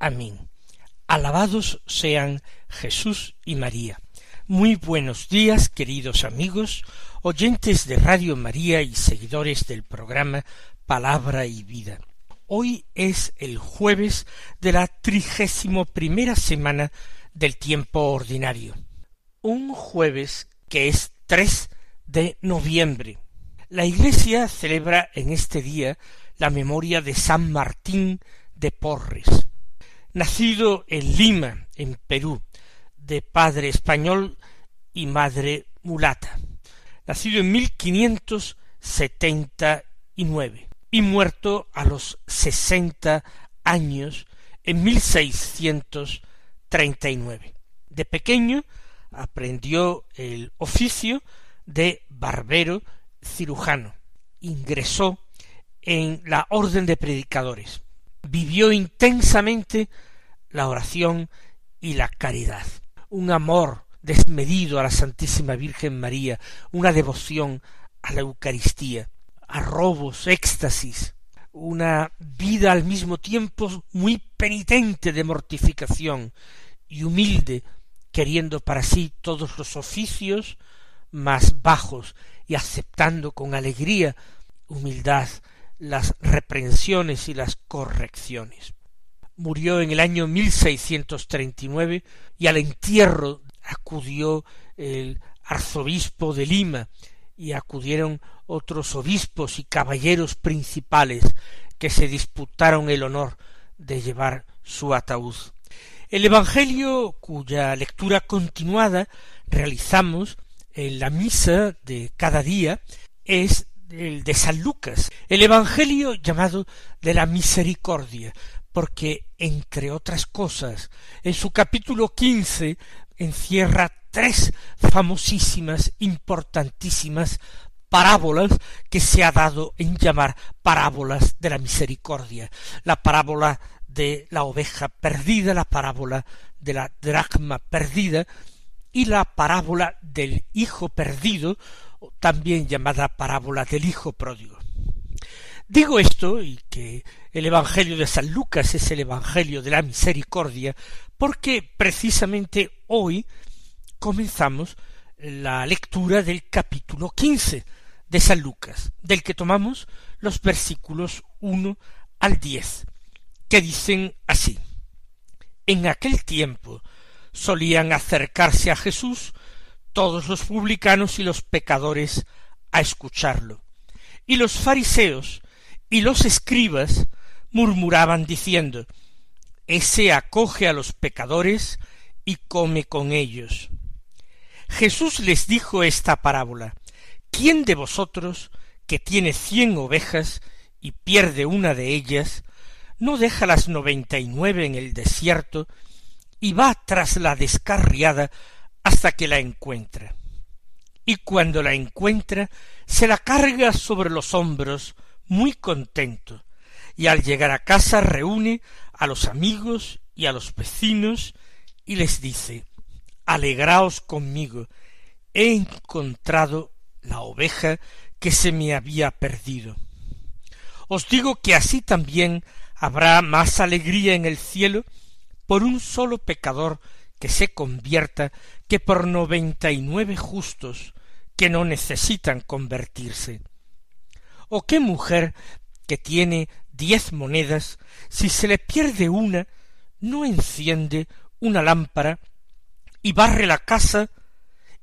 Amén. Alabados sean Jesús y María. Muy buenos días, queridos amigos, oyentes de Radio María y seguidores del programa Palabra y Vida. Hoy es el jueves de la trigésimo primera semana del tiempo ordinario. Un jueves que es 3 de noviembre la Iglesia celebra en este día la memoria de San Martín de Porres, nacido en Lima, en Perú, de padre español y madre mulata, nacido en 1579 y muerto a los sesenta años en 1639. De pequeño aprendió el oficio de barbero cirujano. Ingresó en la orden de predicadores. Vivió intensamente la oración y la caridad. Un amor desmedido a la Santísima Virgen María, una devoción a la Eucaristía, a robos, éxtasis, una vida al mismo tiempo muy penitente de mortificación y humilde, queriendo para sí todos los oficios más bajos y aceptando con alegría, humildad, las reprensiones y las correcciones. Murió en el año 1639 y al entierro acudió el arzobispo de Lima y acudieron otros obispos y caballeros principales que se disputaron el honor de llevar su ataúd. El Evangelio, cuya lectura continuada realizamos en la misa de cada día es el de San Lucas, el Evangelio llamado de la misericordia, porque, entre otras cosas, en su capítulo quince encierra tres famosísimas, importantísimas parábolas que se ha dado en llamar parábolas de la misericordia. La parábola de la oveja perdida, la parábola de la dracma perdida, y la parábola del hijo perdido, también llamada parábola del hijo pródigo. Digo esto y que el Evangelio de San Lucas es el Evangelio de la misericordia, porque precisamente hoy comenzamos la lectura del capítulo quince de San Lucas, del que tomamos los versículos uno al diez, que dicen así En aquel tiempo solían acercarse a Jesús todos los publicanos y los pecadores a escucharlo. Y los fariseos y los escribas murmuraban diciendo Ese acoge a los pecadores y come con ellos. Jesús les dijo esta parábola ¿Quién de vosotros que tiene cien ovejas y pierde una de ellas, no deja las noventa y nueve en el desierto y va tras la descarriada hasta que la encuentra. Y cuando la encuentra, se la carga sobre los hombros muy contento, y al llegar a casa reúne a los amigos y a los vecinos y les dice Alegraos conmigo, he encontrado la oveja que se me había perdido. Os digo que así también habrá más alegría en el cielo por un solo pecador que se convierta que por noventa y nueve justos que no necesitan convertirse. ¿O qué mujer que tiene diez monedas, si se le pierde una, no enciende una lámpara y barre la casa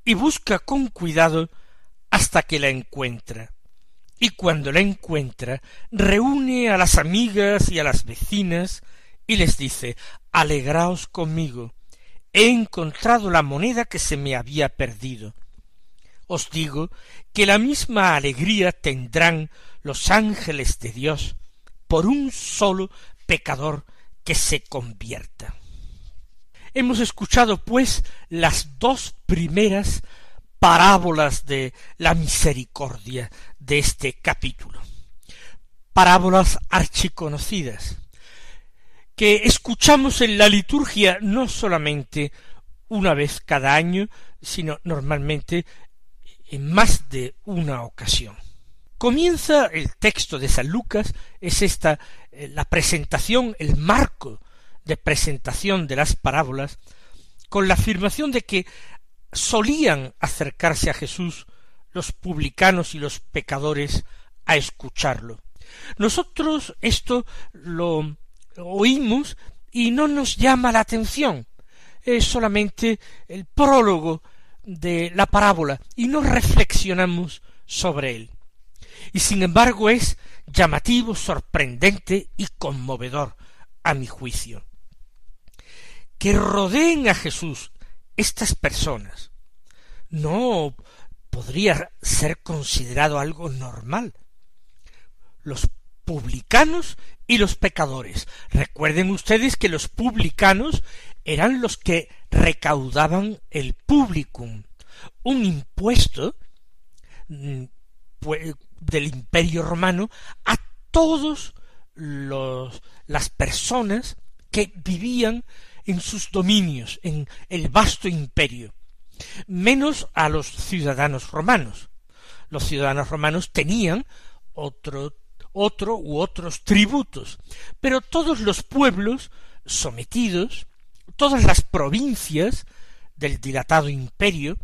y busca con cuidado hasta que la encuentra? Y cuando la encuentra, reúne a las amigas y a las vecinas y les dice Alegraos conmigo, he encontrado la moneda que se me había perdido. Os digo que la misma alegría tendrán los ángeles de Dios por un solo pecador que se convierta. Hemos escuchado, pues, las dos primeras parábolas de la misericordia de este capítulo. Parábolas archiconocidas, que escuchamos en la liturgia no solamente una vez cada año, sino normalmente en más de una ocasión. Comienza el texto de San Lucas, es esta eh, la presentación, el marco de presentación de las parábolas, con la afirmación de que solían acercarse a Jesús los publicanos y los pecadores a escucharlo. Nosotros esto lo oímos y no nos llama la atención. Es solamente el prólogo de la parábola y no reflexionamos sobre él. Y sin embargo es llamativo, sorprendente y conmovedor, a mi juicio. Que rodeen a Jesús estas personas no podría ser considerado algo normal. Los publicanos y los pecadores. Recuerden ustedes que los publicanos eran los que recaudaban el publicum, un impuesto mm, pues, del imperio romano a todos los, las personas que vivían en sus dominios, en el vasto imperio, menos a los ciudadanos romanos. Los ciudadanos romanos tenían otro otro u otros tributos, pero todos los pueblos sometidos, todas las provincias del dilatado imperio,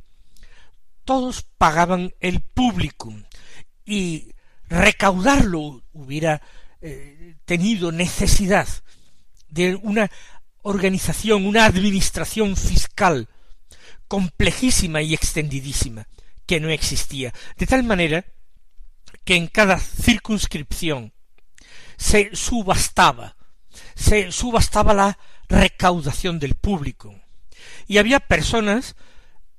todos pagaban el publicum y recaudarlo hubiera eh, tenido necesidad de una organización, una administración fiscal complejísima y extendidísima que no existía, de tal manera que en cada circunscripción se subastaba, se subastaba la recaudación del público, y había personas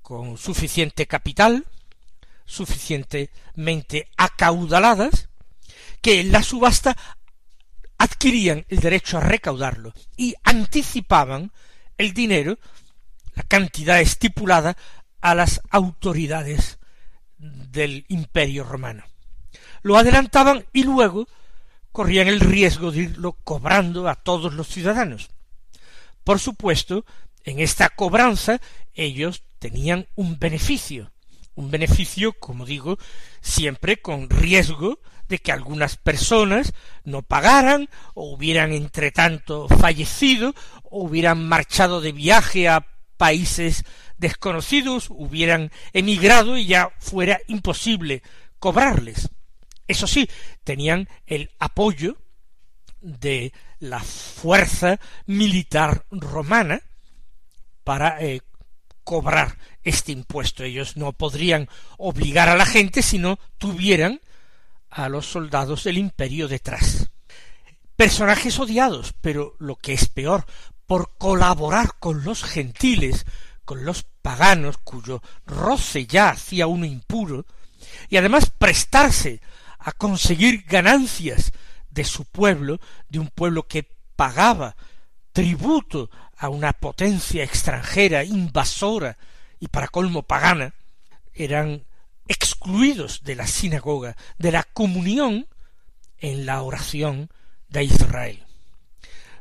con suficiente capital, suficientemente acaudaladas, que en la subasta adquirían el derecho a recaudarlo y anticipaban el dinero, la cantidad estipulada, a las autoridades del imperio romano lo adelantaban y luego corrían el riesgo de irlo cobrando a todos los ciudadanos. Por supuesto, en esta cobranza ellos tenían un beneficio, un beneficio, como digo, siempre con riesgo de que algunas personas no pagaran, o hubieran entre tanto fallecido, o hubieran marchado de viaje a países desconocidos, hubieran emigrado y ya fuera imposible cobrarles. Eso sí, tenían el apoyo de la fuerza militar romana para eh, cobrar este impuesto. Ellos no podrían obligar a la gente si no tuvieran a los soldados del imperio detrás. Personajes odiados, pero lo que es peor, por colaborar con los gentiles, con los paganos, cuyo roce ya hacía uno impuro, y además prestarse a conseguir ganancias de su pueblo, de un pueblo que pagaba tributo a una potencia extranjera, invasora y para colmo pagana, eran excluidos de la sinagoga, de la comunión en la oración de Israel.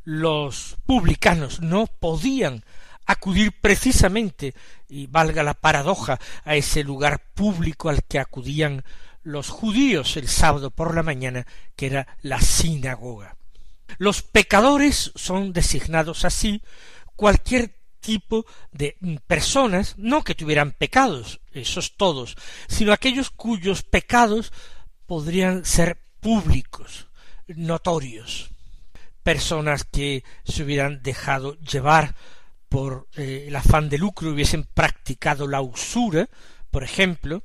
Los publicanos no podían acudir precisamente, y valga la paradoja, a ese lugar público al que acudían los judíos el sábado por la mañana, que era la sinagoga. Los pecadores son designados así cualquier tipo de personas, no que tuvieran pecados, esos todos, sino aquellos cuyos pecados podrían ser públicos, notorios, personas que se hubieran dejado llevar por eh, el afán de lucro, hubiesen practicado la usura, por ejemplo,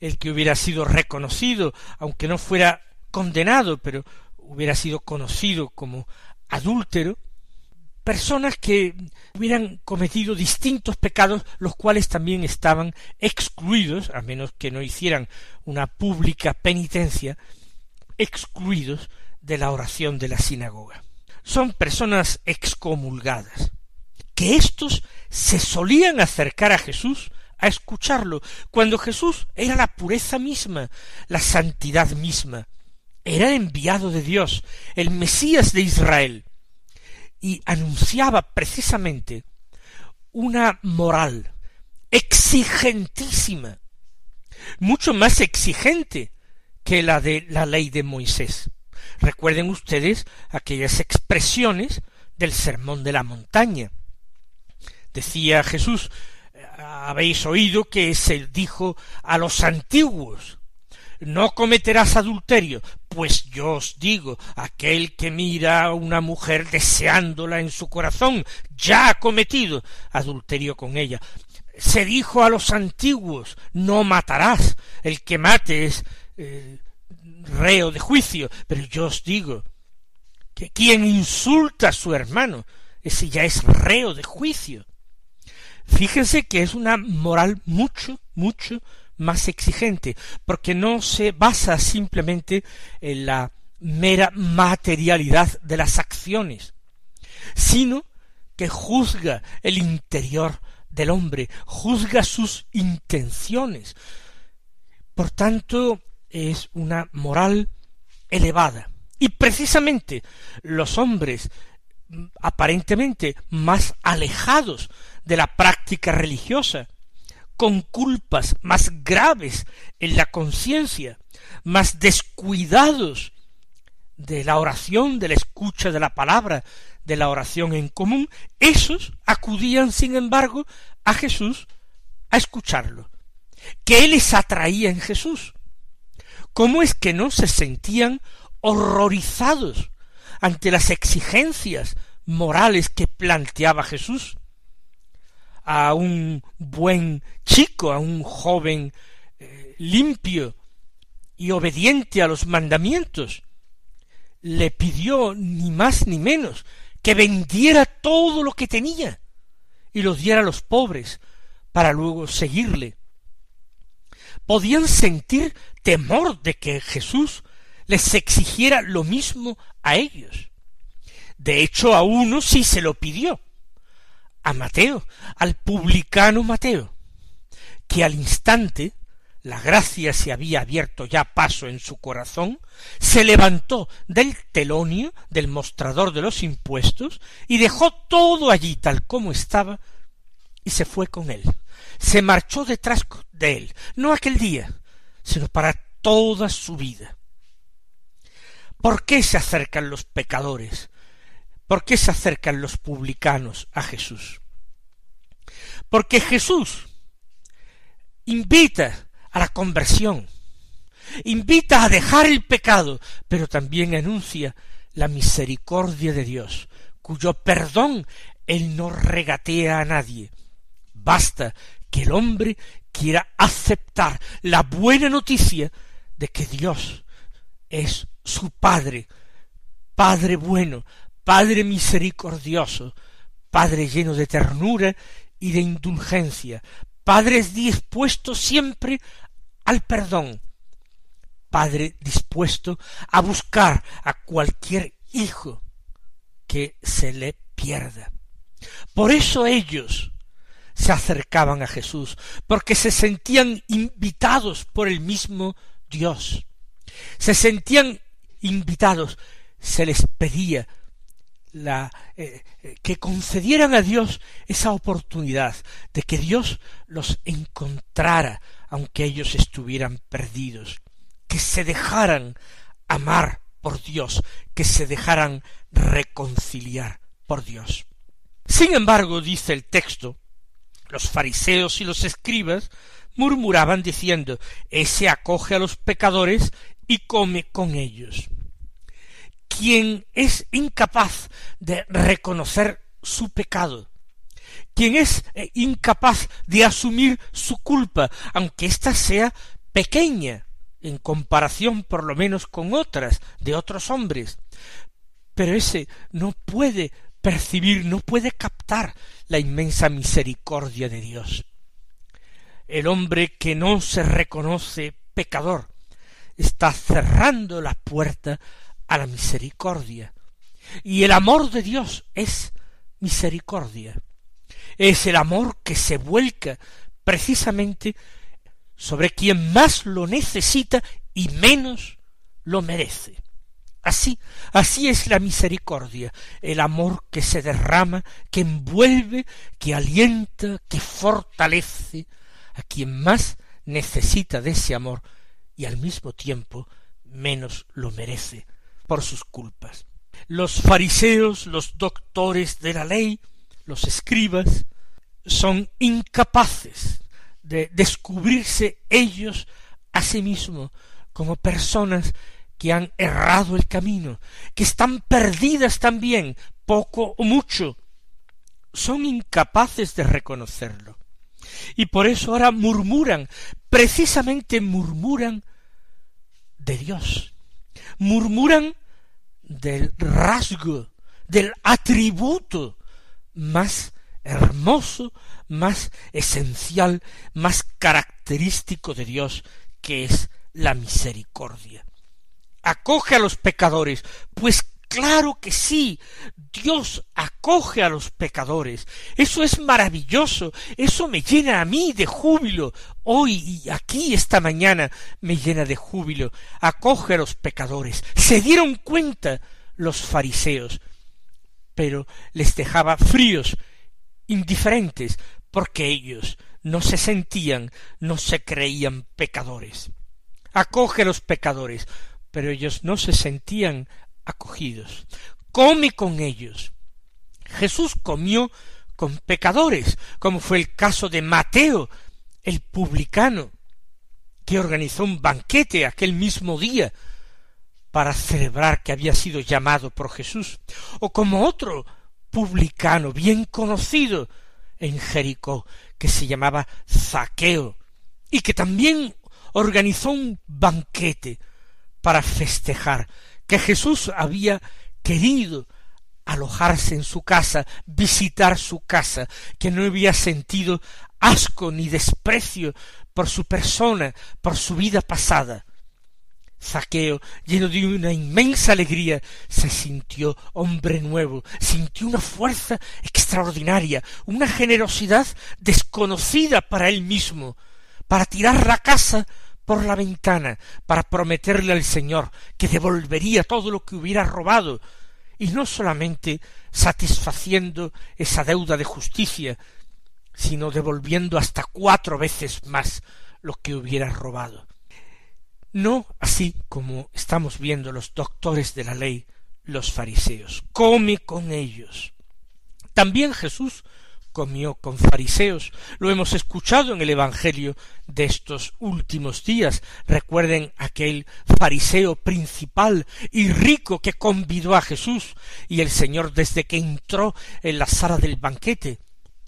el que hubiera sido reconocido, aunque no fuera condenado, pero hubiera sido conocido como adúltero, personas que hubieran cometido distintos pecados, los cuales también estaban excluidos, a menos que no hicieran una pública penitencia, excluidos de la oración de la sinagoga. son personas excomulgadas, que éstos se solían acercar a Jesús a escucharlo, cuando Jesús era la pureza misma, la santidad misma, era el enviado de Dios, el Mesías de Israel, y anunciaba precisamente una moral exigentísima, mucho más exigente que la de la ley de Moisés. Recuerden ustedes aquellas expresiones del sermón de la montaña. Decía Jesús, habéis oído que se dijo a los antiguos, no cometerás adulterio, pues yo os digo, aquel que mira a una mujer deseándola en su corazón, ya ha cometido adulterio con ella. Se dijo a los antiguos, no matarás, el que mate es eh, reo de juicio, pero yo os digo que quien insulta a su hermano, ese ya es reo de juicio. Fíjense que es una moral mucho, mucho más exigente, porque no se basa simplemente en la mera materialidad de las acciones, sino que juzga el interior del hombre, juzga sus intenciones. Por tanto, es una moral elevada. Y precisamente los hombres aparentemente más alejados de la práctica religiosa, con culpas más graves en la conciencia, más descuidados de la oración, de la escucha de la palabra, de la oración en común, esos acudían, sin embargo, a Jesús a escucharlo. ¿Qué les atraía en Jesús? ¿Cómo es que no se sentían horrorizados ante las exigencias morales que planteaba Jesús? A un buen chico, a un joven eh, limpio y obediente a los mandamientos, le pidió ni más ni menos que vendiera todo lo que tenía y lo diera a los pobres para luego seguirle. Podían sentir temor de que Jesús les exigiera lo mismo a ellos. De hecho, a uno sí se lo pidió, a Mateo, al publicano Mateo, que al instante la gracia se había abierto ya paso en su corazón, se levantó del telonio, del mostrador de los impuestos, y dejó todo allí tal como estaba, y se fue con él. Se marchó detrás de él, no aquel día, sino para toda su vida. ¿Por qué se acercan los pecadores? ¿Por qué se acercan los publicanos a Jesús? Porque Jesús invita a la conversión, invita a dejar el pecado, pero también anuncia la misericordia de Dios, cuyo perdón él no regatea a nadie. Basta que el hombre quiera aceptar la buena noticia de que Dios es su Padre, Padre bueno, Padre misericordioso, Padre lleno de ternura y de indulgencia, Padre dispuesto siempre al perdón, Padre dispuesto a buscar a cualquier hijo que se le pierda. Por eso ellos se acercaban a Jesús, porque se sentían invitados por el mismo Dios. Se sentían invitados, se les pedía eh, eh, que concedieran a Dios esa oportunidad de que Dios los encontrara aunque ellos estuvieran perdidos, que se dejaran amar por Dios, que se dejaran reconciliar por Dios. Sin embargo, dice el texto, los fariseos y los escribas murmuraban diciendo, ese acoge a los pecadores y come con ellos quien es incapaz de reconocer su pecado, quien es eh, incapaz de asumir su culpa, aunque ésta sea pequeña en comparación por lo menos con otras de otros hombres, pero ese no puede percibir, no puede captar la inmensa misericordia de Dios. El hombre que no se reconoce pecador está cerrando la puerta a la misericordia, Y el amor de Dios es misericordia. Es el amor que se vuelca precisamente sobre quien más lo necesita y menos lo merece. Así, así es la misericordia, el amor que se derrama, que envuelve, que alienta, que fortalece a quien más necesita de ese amor y al mismo tiempo menos lo merece por sus culpas. Los fariseos, los doctores de la ley, los escribas, son incapaces de descubrirse ellos a sí mismos como personas que han errado el camino, que están perdidas también, poco o mucho, son incapaces de reconocerlo. Y por eso ahora murmuran, precisamente murmuran de Dios, murmuran del rasgo, del atributo más hermoso, más esencial, más característico de Dios, que es la misericordia. Acoge a los pecadores, pues claro que sí, Dios acoge a los pecadores. Eso es maravilloso, eso me llena a mí de júbilo. Hoy y aquí esta mañana me llena de júbilo. Acoge a los pecadores. Se dieron cuenta los fariseos, pero les dejaba fríos indiferentes, porque ellos no se sentían, no se creían pecadores. Acoge a los pecadores, pero ellos no se sentían acogidos. Come con ellos. Jesús comió con pecadores, como fue el caso de Mateo, el publicano, que organizó un banquete aquel mismo día para celebrar que había sido llamado por Jesús, o como otro publicano bien conocido en Jericó, que se llamaba Zaqueo, y que también organizó un banquete para festejar que Jesús había querido alojarse en su casa, visitar su casa, que no había sentido asco ni desprecio por su persona, por su vida pasada, Zaqueo, lleno de una inmensa alegría, se sintió hombre nuevo, sintió una fuerza extraordinaria, una generosidad desconocida para él mismo, para tirar la casa por la ventana, para prometerle al Señor que devolvería todo lo que hubiera robado, y no solamente satisfaciendo esa deuda de justicia, sino devolviendo hasta cuatro veces más lo que hubiera robado no así como estamos viendo los doctores de la ley, los fariseos. Come con ellos. También Jesús comió con fariseos. Lo hemos escuchado en el Evangelio de estos últimos días. Recuerden aquel fariseo principal y rico que convidó a Jesús y el Señor desde que entró en la sala del banquete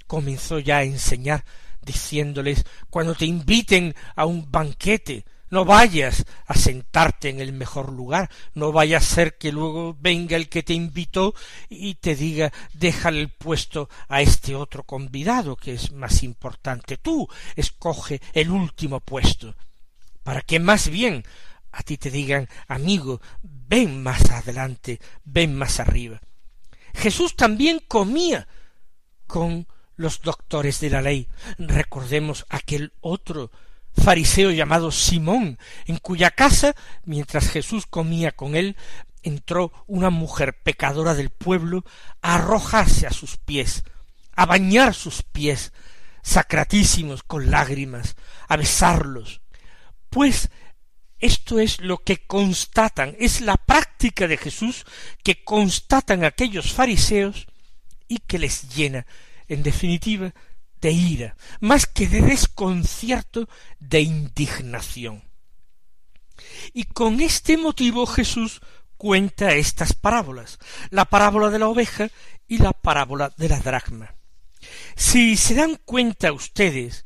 comenzó ya a enseñar diciéndoles cuando te inviten a un banquete no vayas a sentarte en el mejor lugar, no vaya a ser que luego venga el que te invitó y te diga déjale el puesto a este otro convidado que es más importante. Tú escoge el último puesto, para que más bien a ti te digan amigo, ven más adelante, ven más arriba. Jesús también comía con los doctores de la ley. Recordemos aquel otro fariseo llamado Simón, en cuya casa, mientras Jesús comía con él, entró una mujer pecadora del pueblo a arrojarse a sus pies, a bañar sus pies, sacratísimos con lágrimas, a besarlos. Pues esto es lo que constatan, es la práctica de Jesús que constatan aquellos fariseos y que les llena, en definitiva, de ira, más que de desconcierto, de indignación. Y con este motivo Jesús cuenta estas parábolas, la parábola de la oveja y la parábola de la dracma. Si se dan cuenta ustedes,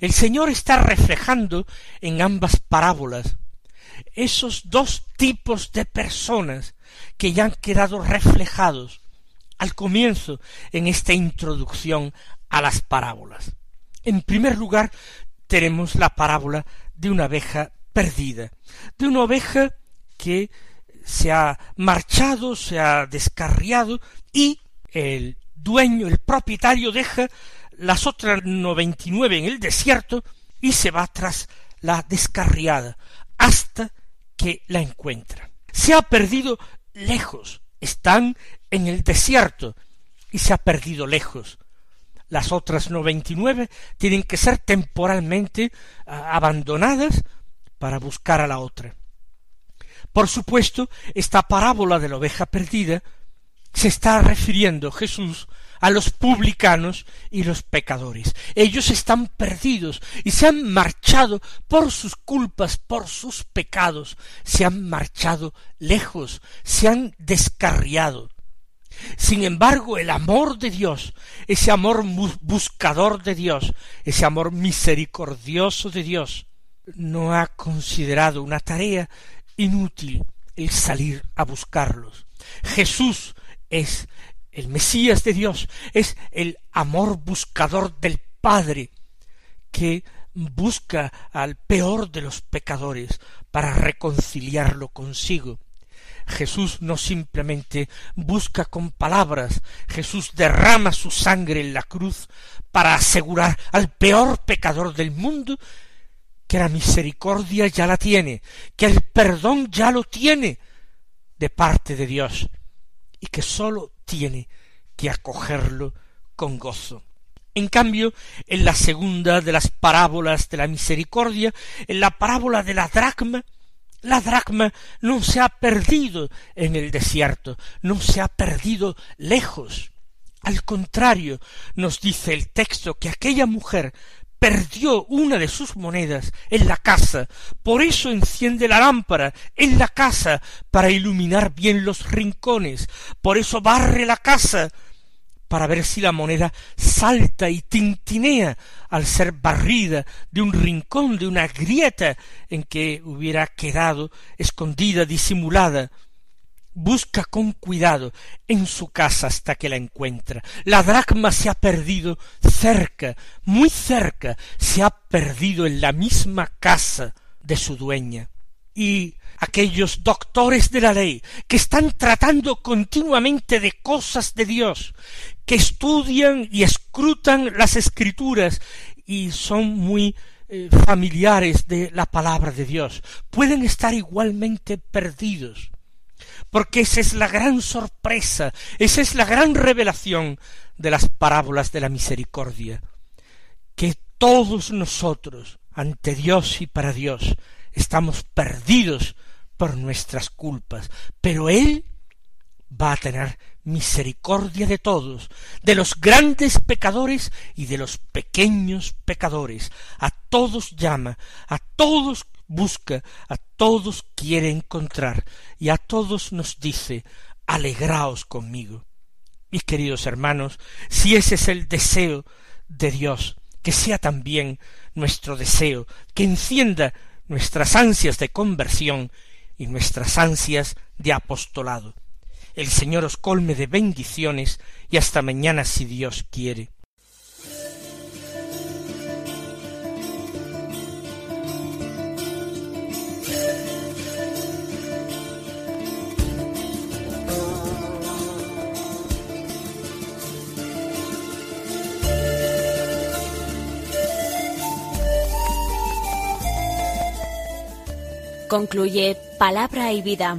el Señor está reflejando en ambas parábolas esos dos tipos de personas que ya han quedado reflejados al comienzo en esta introducción a las parábolas. En primer lugar, tenemos la parábola de una oveja perdida, de una oveja que se ha marchado, se ha descarriado y el dueño, el propietario deja las otras noventa y nueve en el desierto y se va tras la descarriada hasta que la encuentra. Se ha perdido lejos, están en el desierto y se ha perdido lejos. Las otras noventa y nueve tienen que ser temporalmente ah, abandonadas para buscar a la otra. Por supuesto, esta parábola de la oveja perdida se está refiriendo Jesús a los publicanos y los pecadores. Ellos están perdidos y se han marchado por sus culpas, por sus pecados, se han marchado lejos, se han descarriado. Sin embargo, el amor de Dios, ese amor buscador de Dios, ese amor misericordioso de Dios, no ha considerado una tarea inútil el salir a buscarlos. Jesús es el Mesías de Dios, es el amor buscador del Padre, que busca al peor de los pecadores para reconciliarlo consigo. Jesús no simplemente busca con palabras, Jesús derrama su sangre en la cruz para asegurar al peor pecador del mundo que la misericordia ya la tiene, que el perdón ya lo tiene de parte de Dios, y que sólo tiene que acogerlo con gozo. En cambio, en la segunda de las parábolas de la misericordia, en la parábola de la dracma, la dracma no se ha perdido en el desierto, no se ha perdido lejos. Al contrario, nos dice el texto que aquella mujer perdió una de sus monedas en la casa, por eso enciende la lámpara en la casa para iluminar bien los rincones, por eso barre la casa para ver si la moneda salta y tintinea al ser barrida de un rincón, de una grieta en que hubiera quedado escondida, disimulada busca con cuidado en su casa hasta que la encuentra. La dracma se ha perdido cerca, muy cerca, se ha perdido en la misma casa de su dueña. Y aquellos doctores de la ley que están tratando continuamente de cosas de Dios, que estudian y escrutan las escrituras y son muy eh, familiares de la palabra de Dios, pueden estar igualmente perdidos porque esa es la gran sorpresa, esa es la gran revelación de las parábolas de la misericordia, que todos nosotros, ante Dios y para Dios, estamos perdidos por nuestras culpas, pero Él va a tener misericordia de todos, de los grandes pecadores y de los pequeños pecadores. A todos llama, a todos busca, a todos quiere encontrar y a todos nos dice alegraos conmigo. Mis queridos hermanos, si ese es el deseo de Dios, que sea también nuestro deseo, que encienda nuestras ansias de conversión y nuestras ansias de apostolado. El Señor os colme de bendiciones y hasta mañana si Dios quiere. Concluye Palabra y Vida,